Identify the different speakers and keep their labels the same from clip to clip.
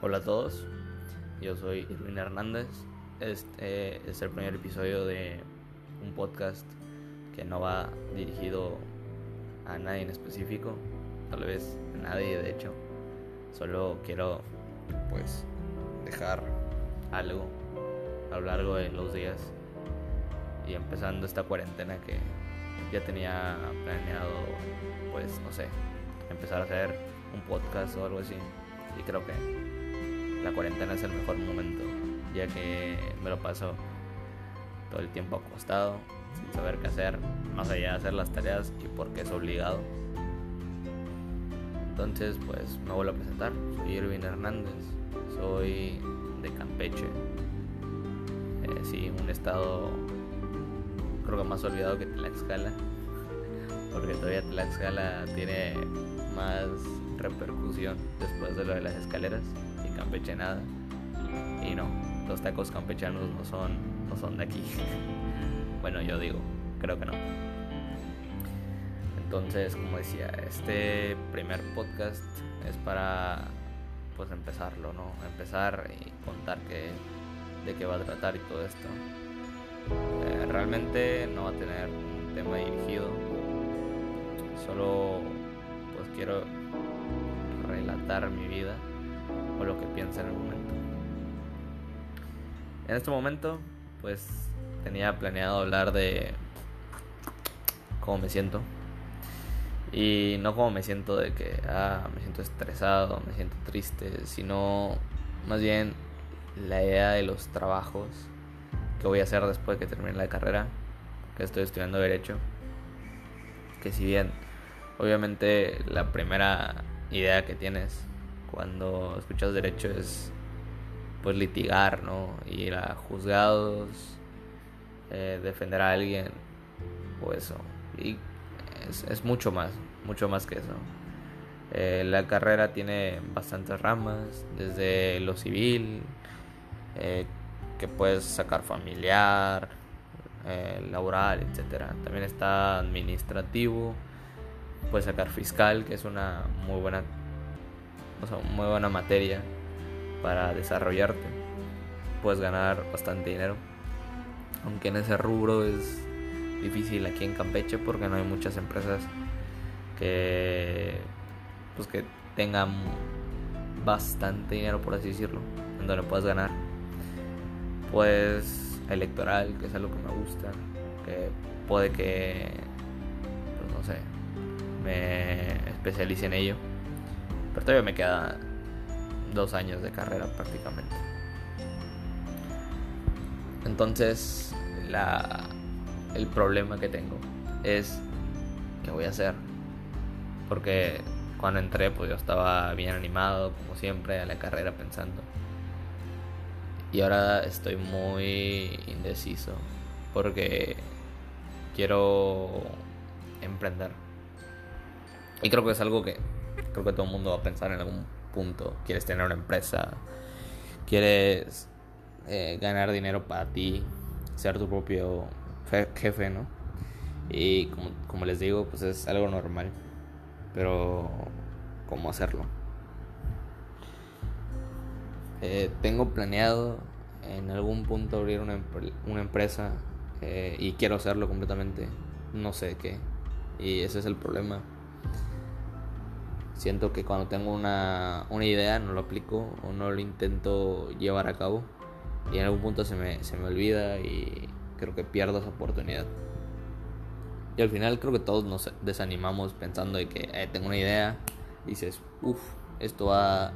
Speaker 1: Hola a todos, yo soy Irwin Hernández. Este es el primer episodio de un podcast que no va dirigido a nadie en específico, tal vez a nadie de hecho. Solo quiero pues dejar algo a lo largo de los días y empezando esta cuarentena que ya tenía planeado pues no sé, empezar a hacer un podcast o algo así y creo que la cuarentena es el mejor momento, ya que me lo paso todo el tiempo acostado, sin saber qué hacer, más allá de hacer las tareas y porque es obligado. Entonces, pues me vuelvo a presentar. Soy Irving Hernández, soy de Campeche. Eh, sí, un estado creo que más olvidado que Tlaxcala, porque todavía Tlaxcala tiene más repercusión después de lo de las escaleras y Campeche nada. Y no, los tacos campechanos no son, no son de aquí. bueno, yo digo, creo que no. Entonces, como decía, este primer podcast es para pues empezarlo, ¿no? Empezar y contar que, de qué va a tratar y todo esto. Eh, realmente no va a tener un tema dirigido. Solo pues quiero relatar mi vida o lo que pienso en el momento. En este momento, pues tenía planeado hablar de cómo me siento. Y no como me siento de que, ah, me siento estresado, me siento triste, sino más bien la idea de los trabajos que voy a hacer después de que termine la carrera, que estoy estudiando derecho. Que si bien, obviamente la primera idea que tienes cuando escuchas derecho es pues litigar, ¿no? Ir a juzgados, eh, defender a alguien o eso. Y es, mucho más, mucho más que eso. Eh, la carrera tiene bastantes ramas, desde lo civil, eh, que puedes sacar familiar, laboral, etc. También está administrativo, puedes sacar fiscal, que es una muy buena o sea, muy buena materia para desarrollarte. Puedes ganar bastante dinero. Aunque en ese rubro es difícil aquí en Campeche porque no hay muchas empresas que pues que tengan bastante dinero por así decirlo, en donde puedas ganar. Pues electoral, que es algo que me gusta, que puede que pues no sé, me especialice en ello. Pero todavía me queda dos años de carrera prácticamente. Entonces, la, el problema que tengo es qué voy a hacer. Porque cuando entré, pues yo estaba bien animado, como siempre, a la carrera pensando. Y ahora estoy muy indeciso porque quiero emprender. Y creo que es algo que creo que todo el mundo va a pensar en algún punto. Quieres tener una empresa, quieres eh, ganar dinero para ti, ser tu propio jefe, ¿no? Y como, les digo, pues es algo normal. Pero, ¿cómo hacerlo? Eh, tengo planeado en algún punto abrir una, una empresa eh, y quiero hacerlo completamente. No sé qué. Y ese es el problema. Siento que cuando tengo una, una idea no lo aplico o no lo intento llevar a cabo y en algún punto se me, se me olvida y creo que pierdo esa oportunidad. Y al final creo que todos nos desanimamos pensando de que eh, tengo una idea, dices, uff, esto va,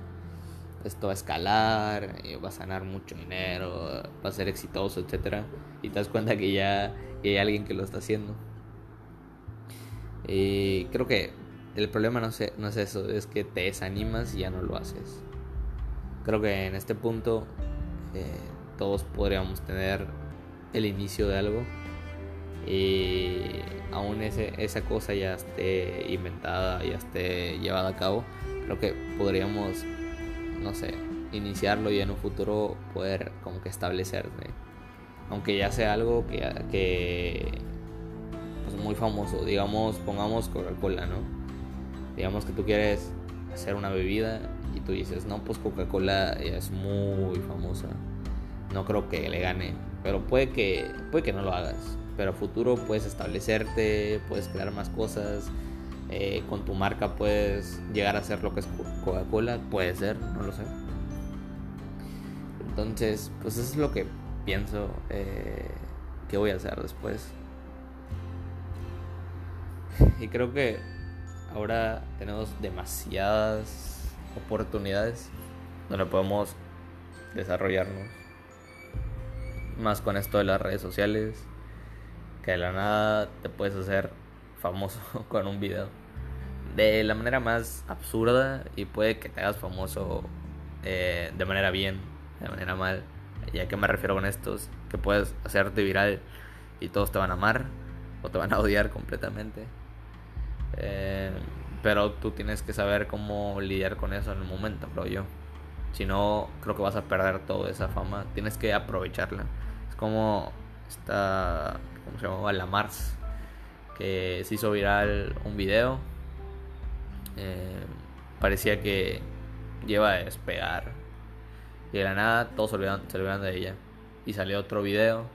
Speaker 1: esto va a escalar, eh, va a sanar mucho dinero, va a ser exitoso, etc. Y te das cuenta que ya hay alguien que lo está haciendo. Y creo que el problema no, no es eso, es que te desanimas y ya no lo haces. Creo que en este punto eh, todos podríamos tener el inicio de algo y aún ese, esa cosa ya esté inventada, ya esté llevada a cabo, creo que podríamos, no sé, iniciarlo y en un futuro poder como que establecerse. Aunque ya sea algo que, que pues muy famoso, digamos, pongamos Coca-Cola, ¿no? Digamos que tú quieres hacer una bebida y tú dices, no, pues Coca-Cola es muy famosa. No creo que le gane. Pero puede que, puede que no lo hagas. Pero a futuro puedes establecerte, puedes crear más cosas. Eh, con tu marca puedes llegar a ser lo que es Coca-Cola. Puede ser, no lo sé. Entonces, pues eso es lo que pienso eh, que voy a hacer después. Y creo que ahora tenemos demasiadas oportunidades donde podemos desarrollarnos. Más con esto de las redes sociales, que de la nada te puedes hacer famoso con un video. De la manera más absurda y puede que te hagas famoso eh, de manera bien, de manera mal. ¿Y a qué me refiero con estos? Que puedes hacerte viral y todos te van a amar o te van a odiar completamente. Eh, pero tú tienes que saber cómo lidiar con eso en el momento, creo yo. Si no, creo que vas a perder toda esa fama. Tienes que aprovecharla. Es como esta, ¿cómo se llamaba? La Mars, que se hizo viral un video. Eh, parecía que lleva a despegar. Y de la nada todos se olvidaron, se de ella. Y salió otro video.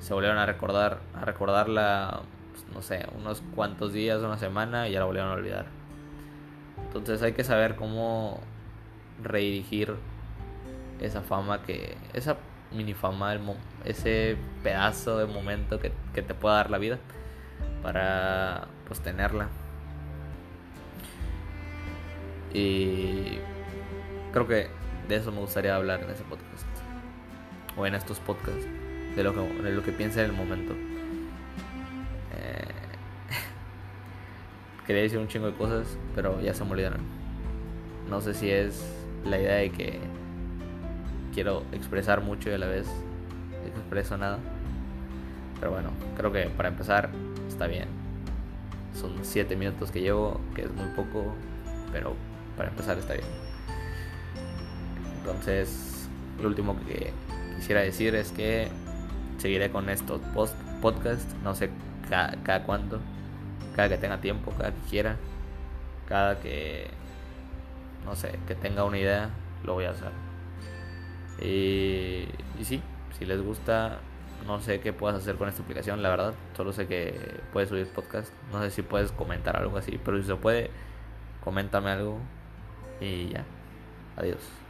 Speaker 1: Se volvieron a recordar, a recordarla no sé, unos cuantos días, una semana y ya la volvieron a olvidar. Entonces hay que saber cómo redirigir esa fama que, esa mini fama, ese pedazo de momento que, que te pueda dar la vida para pues tenerla. Y creo que de eso me gustaría hablar en ese podcast. O en estos podcasts. De lo que, de lo que piense en el momento. Quería decir un chingo de cosas, pero ya se me olvidaron. No sé si es la idea de que quiero expresar mucho y a la vez expreso nada. Pero bueno, creo que para empezar está bien. Son 7 minutos que llevo, que es muy poco, pero para empezar está bien. Entonces, lo último que quisiera decir es que seguiré con estos post podcast, no sé cada, cada cuánto cada que tenga tiempo, cada que quiera, cada que, no sé, que tenga una idea, lo voy a hacer. Y, y sí, si les gusta, no sé qué puedas hacer con esta aplicación, la verdad. Solo sé que puedes subir podcast. No sé si puedes comentar algo así, pero si se puede, coméntame algo. Y ya. Adiós.